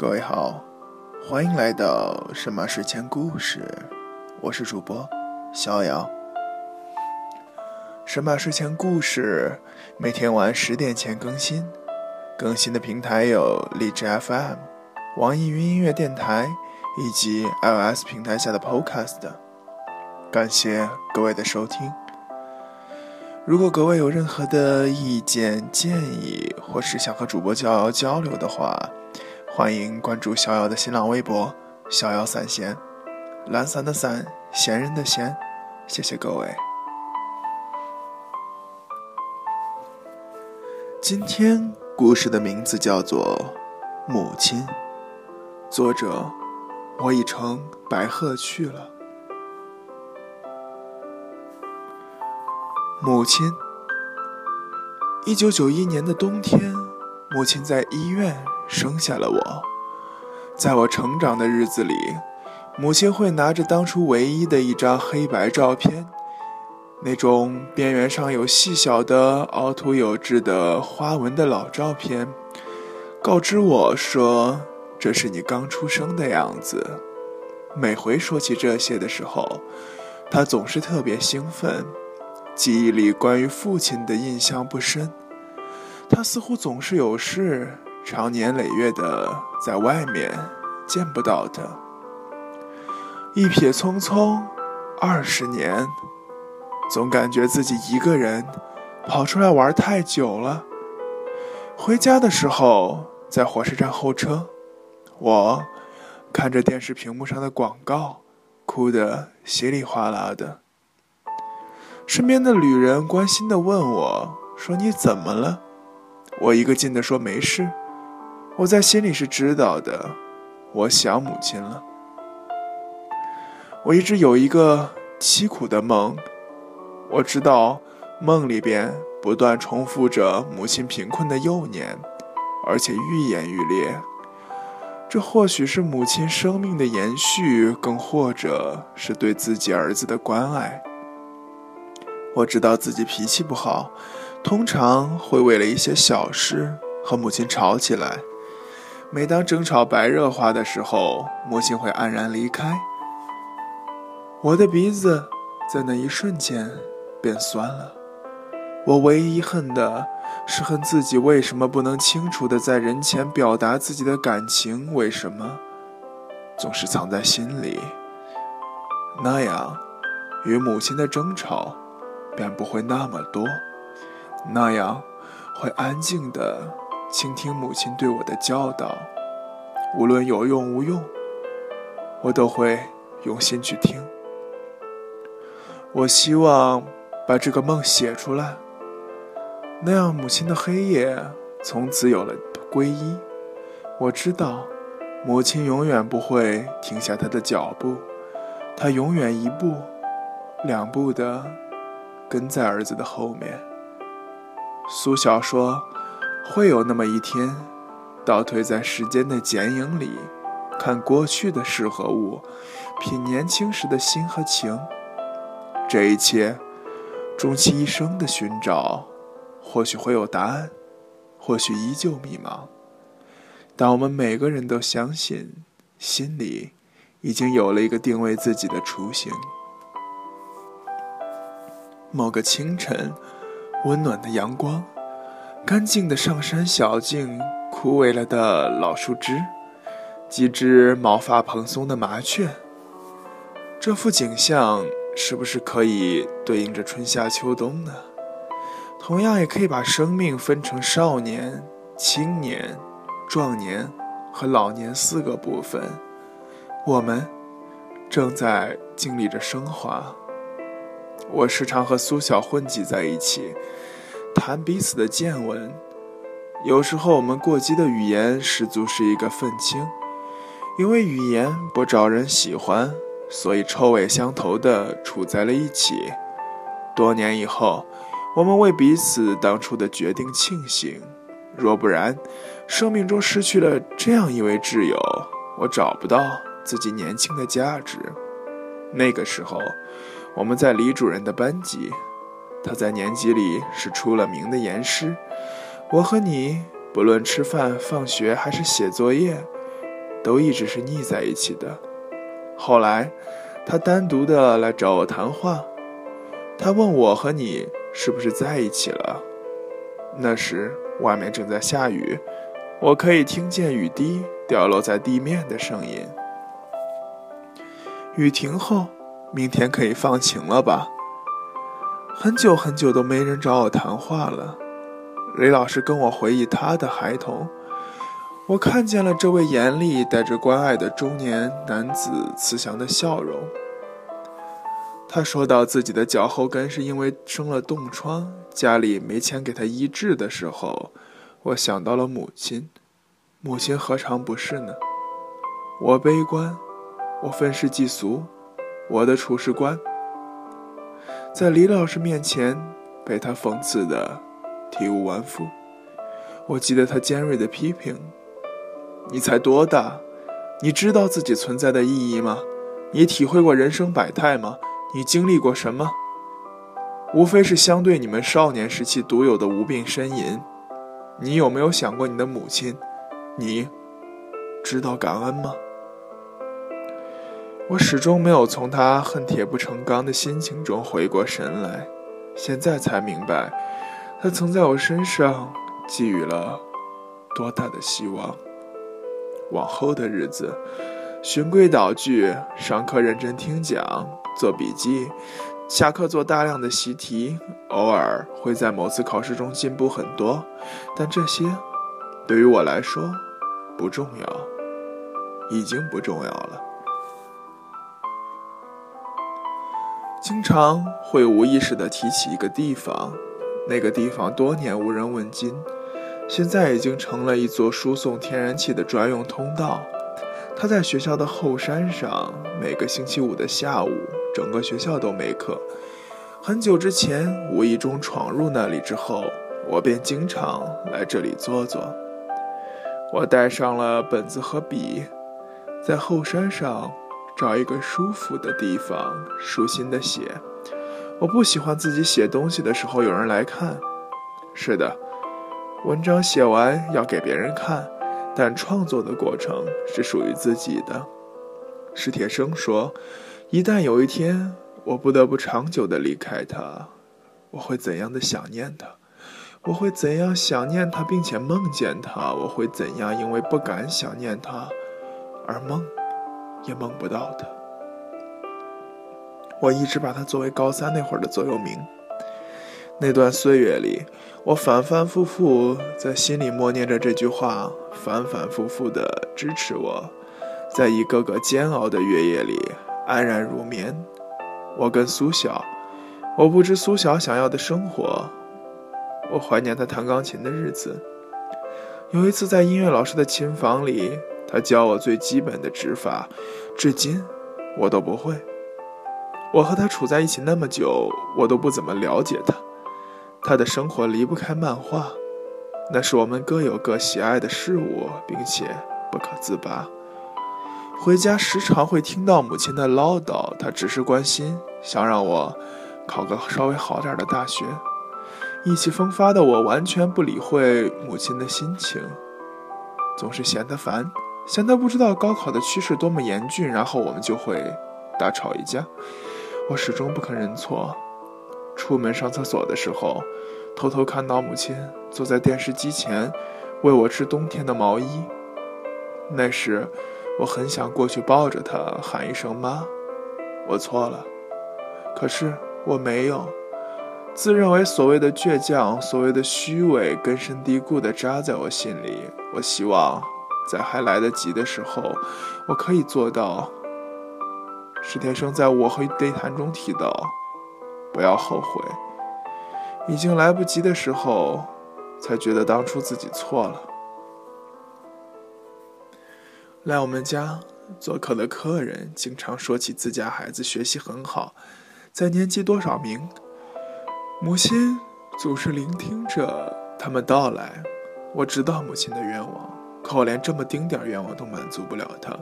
各位好，欢迎来到神马睡前故事，我是主播逍遥。神马睡前故事每天晚十点前更新，更新的平台有荔枝 FM、网易云音乐电台以及 iOS 平台下的 Podcast。感谢各位的收听。如果各位有任何的意见建议，或是想和主播逍遥交流的话，欢迎关注逍遥的新浪微博“逍遥散闲”，懒散的散，闲人的闲。谢谢各位。今天故事的名字叫做《母亲》，作者我已乘白鹤去了。母亲，一九九一年的冬天，母亲在医院生下了我。在我成长的日子里，母亲会拿着当初唯一的一张黑白照片，那种边缘上有细小的凹凸有致的花纹的老照片，告知我说：“这是你刚出生的样子。”每回说起这些的时候，她总是特别兴奋。记忆里关于父亲的印象不深，他似乎总是有事，常年累月的在外面，见不到他。一瞥匆匆，二十年，总感觉自己一个人跑出来玩太久了。回家的时候，在火车站候车，我看着电视屏幕上的广告，哭得稀里哗啦的。身边的旅人关心地问我：“说你怎么了？”我一个劲地说：“没事。”我在心里是知道的，我想母亲了。我一直有一个凄苦的梦，我知道梦里边不断重复着母亲贫困的幼年，而且愈演愈烈。这或许是母亲生命的延续，更或者是对自己儿子的关爱。我知道自己脾气不好，通常会为了一些小事和母亲吵起来。每当争吵白热化的时候，母亲会黯然离开。我的鼻子在那一瞬间变酸了。我唯一恨的是恨自己为什么不能清楚的在人前表达自己的感情，为什么总是藏在心里？那样，与母亲的争吵。便不会那么多，那样会安静的倾听母亲对我的教导，无论有用无用，我都会用心去听。我希望把这个梦写出来，那样母亲的黑夜从此有了皈依。我知道，母亲永远不会停下她的脚步，她永远一步、两步的。跟在儿子的后面。苏小说，会有那么一天，倒退在时间的剪影里，看过去的事和物，品年轻时的心和情。这一切，终其一生的寻找，或许会有答案，或许依旧迷茫。但我们每个人都相信，心里已经有了一个定位自己的雏形。某个清晨，温暖的阳光，干净的上山小径，枯萎了的老树枝，几只毛发蓬松的麻雀。这幅景象是不是可以对应着春夏秋冬呢？同样，也可以把生命分成少年、青年、壮年和老年四个部分。我们正在经历着升华。我时常和苏小混迹在一起，谈彼此的见闻。有时候我们过激的语言十足是一个愤青，因为语言不招人喜欢，所以臭味相投的处在了一起。多年以后，我们为彼此当初的决定庆幸。若不然，生命中失去了这样一位挚友，我找不到自己年轻的价值。那个时候。我们在李主任的班级，他在年级里是出了名的严师。我和你不论吃饭、放学还是写作业，都一直是腻在一起的。后来，他单独的来找我谈话，他问我和你是不是在一起了。那时外面正在下雨，我可以听见雨滴掉落在地面的声音。雨停后，明天可以放晴了吧？很久很久都没人找我谈话了。雷老师跟我回忆他的孩童，我看见了这位严厉、带着关爱的中年男子慈祥的笑容。他说到自己的脚后跟是因为生了冻疮，家里没钱给他医治的时候，我想到了母亲。母亲何尝不是呢？我悲观，我愤世嫉俗，我的处事观，在李老师面前被他讽刺的。体无完肤。我记得他尖锐的批评：“你才多大？你知道自己存在的意义吗？你体会过人生百态吗？你经历过什么？无非是相对你们少年时期独有的无病呻吟。你有没有想过你的母亲？你知道感恩吗？”我始终没有从他恨铁不成钢的心情中回过神来，现在才明白。他曾在我身上寄予了多大的希望。往后的日子，循规蹈矩，上课认真听讲，做笔记，下课做大量的习题，偶尔会在某次考试中进步很多，但这些对于我来说不重要，已经不重要了。经常会无意识地提起一个地方。那个地方多年无人问津，现在已经成了一座输送天然气的专用通道。它在学校的后山上，每个星期五的下午，整个学校都没课。很久之前，无意中闯入那里之后，我便经常来这里坐坐。我带上了本子和笔，在后山上找一个舒服的地方，舒心的写。我不喜欢自己写东西的时候有人来看。是的，文章写完要给别人看，但创作的过程是属于自己的。史铁生说：“一旦有一天我不得不长久的离开他，我会怎样的想念他？我会怎样想念他，并且梦见他？我会怎样因为不敢想念他而梦也梦不到他？”我一直把它作为高三那会儿的座右铭。那段岁月里，我反反复复在心里默念着这句话，反反复复的支持我，在一个个煎熬的月夜里安然入眠。我跟苏晓，我不知苏晓想要的生活，我怀念他弹钢琴的日子。有一次在音乐老师的琴房里，他教我最基本的指法，至今我都不会。我和他处在一起那么久，我都不怎么了解他。他的生活离不开漫画，那是我们各有各喜爱的事物，并且不可自拔。回家时常会听到母亲的唠叨，她只是关心，想让我考个稍微好点的大学。意气风发的我完全不理会母亲的心情，总是嫌他烦，想到不知道高考的趋势多么严峻，然后我们就会大吵一架。我始终不肯认错。出门上厕所的时候，偷偷看到母亲坐在电视机前，喂我吃冬天的毛衣。那时，我很想过去抱着她，喊一声妈。我错了，可是我没有。自认为所谓的倔强，所谓的虚伪，根深蒂固地扎在我心里。我希望，在还来得及的时候，我可以做到。史铁生在我和对谈中提到：“不要后悔，已经来不及的时候，才觉得当初自己错了。”来我们家做客的客人经常说起自家孩子学习很好，在年级多少名。母亲总是聆听着他们到来。我知道母亲的愿望，可我连这么丁点愿望都满足不了他。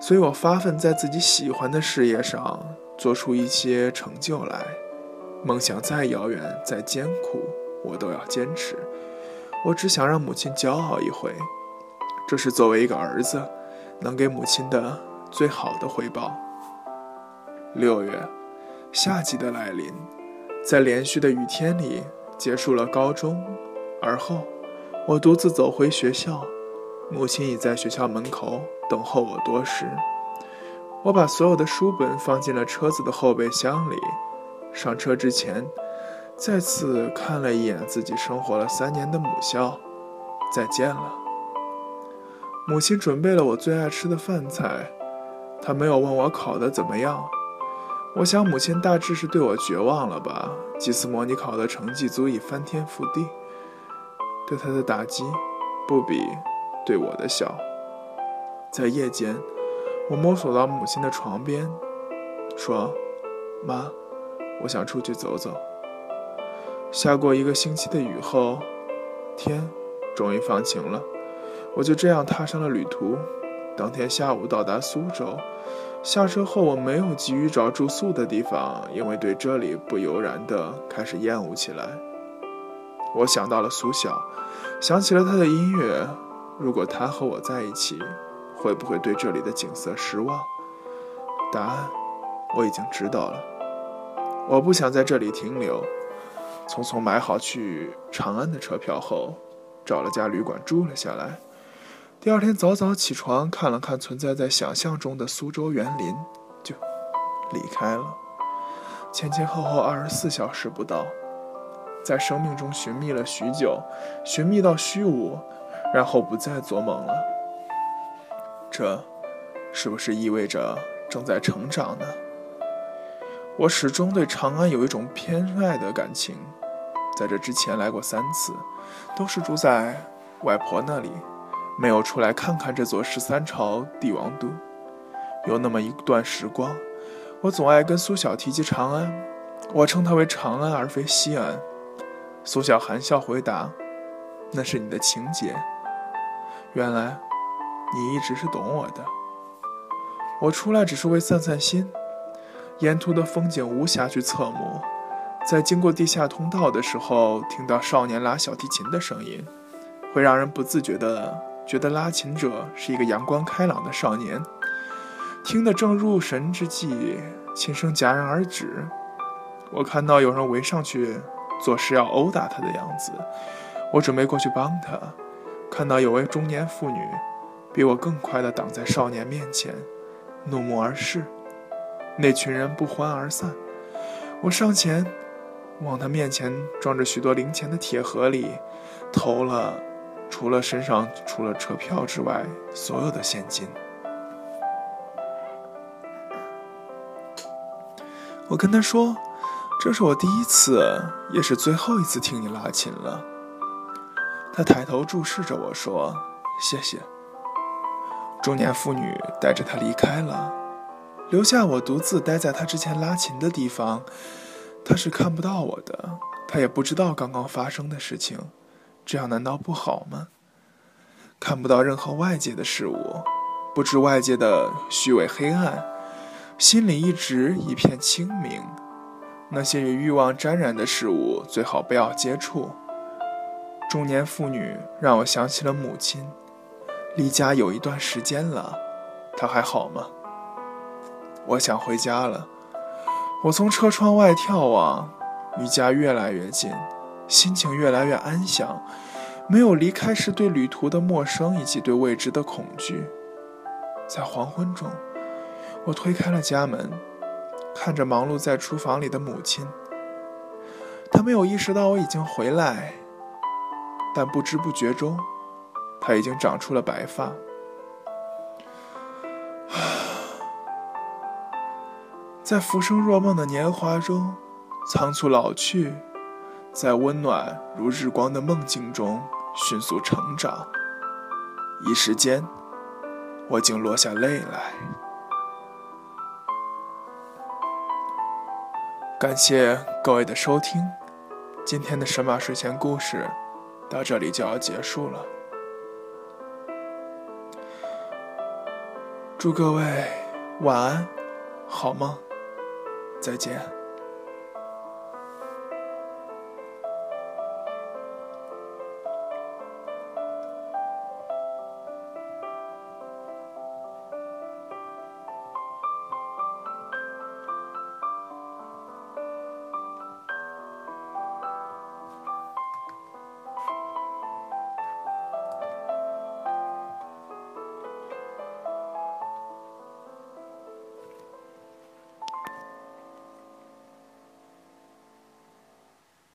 所以我发奋在自己喜欢的事业上做出一些成就来，梦想再遥远再艰苦，我都要坚持。我只想让母亲骄傲一回，这是作为一个儿子，能给母亲的最好的回报。六月，夏季的来临，在连续的雨天里结束了高中，而后我独自走回学校，母亲已在学校门口等候我多时。我把所有的书本放进了车子的后备箱里，上车之前，再次看了一眼自己生活了三年的母校，再见了。母亲准备了我最爱吃的饭菜，她没有问我考得怎么样。我想，母亲大致是对我绝望了吧。几次模拟考的成绩足以翻天覆地，对她的打击不比对我的笑。在夜间，我摸索到母亲的床边，说：“妈，我想出去走走。”下过一个星期的雨后，天终于放晴了，我就这样踏上了旅途。当天下午到达苏州。下车后，我没有急于找住宿的地方，因为对这里不由然地开始厌恶起来。我想到了苏小，想起了他的音乐。如果他和我在一起，会不会对这里的景色失望？答案我已经知道了。我不想在这里停留，匆匆买好去长安的车票后，找了家旅馆住了下来。第二天早早起床，看了看存在在想象中的苏州园林，就离开了。前前后后二十四小时不到，在生命中寻觅了许久，寻觅到虚无，然后不再做梦了。这，是不是意味着正在成长呢？我始终对长安有一种偏爱的感情，在这之前来过三次，都是住在外婆那里。没有出来看看这座十三朝帝王都。有那么一段时光，我总爱跟苏小提及长安，我称它为长安而非西安。苏小含笑回答：“那是你的情节。原来，你一直是懂我的。我出来只是为散散心。沿途的风景无暇去侧目，在经过地下通道的时候，听到少年拉小提琴的声音，会让人不自觉的。”觉得拉琴者是一个阳光开朗的少年，听得正入神之际，琴声戛然而止。我看到有人围上去，做事要殴打他的样子。我准备过去帮他，看到有位中年妇女比我更快地挡在少年面前，怒目而视。那群人不欢而散。我上前，往他面前装着许多零钱的铁盒里投了。除了身上除了车票之外，所有的现金。我跟他说：“这是我第一次，也是最后一次听你拉琴了。”他抬头注视着我说：“谢谢。”中年妇女带着他离开了，留下我独自待在他之前拉琴的地方。他是看不到我的，他也不知道刚刚发生的事情。这样难道不好吗？看不到任何外界的事物，不知外界的虚伪黑暗，心里一直一片清明。那些与欲望沾染的事物，最好不要接触。中年妇女让我想起了母亲，离家有一段时间了，她还好吗？我想回家了。我从车窗外眺望，离家越来越近。心情越来越安详，没有离开时对旅途的陌生以及对未知的恐惧。在黄昏中，我推开了家门，看着忙碌在厨房里的母亲。她没有意识到我已经回来，但不知不觉中，他已经长出了白发。在浮生若梦的年华中，仓促老去。在温暖如日光的梦境中迅速成长，一时间，我竟落下泪来。感谢各位的收听，今天的神马睡前故事到这里就要结束了。祝各位晚安，好梦，再见。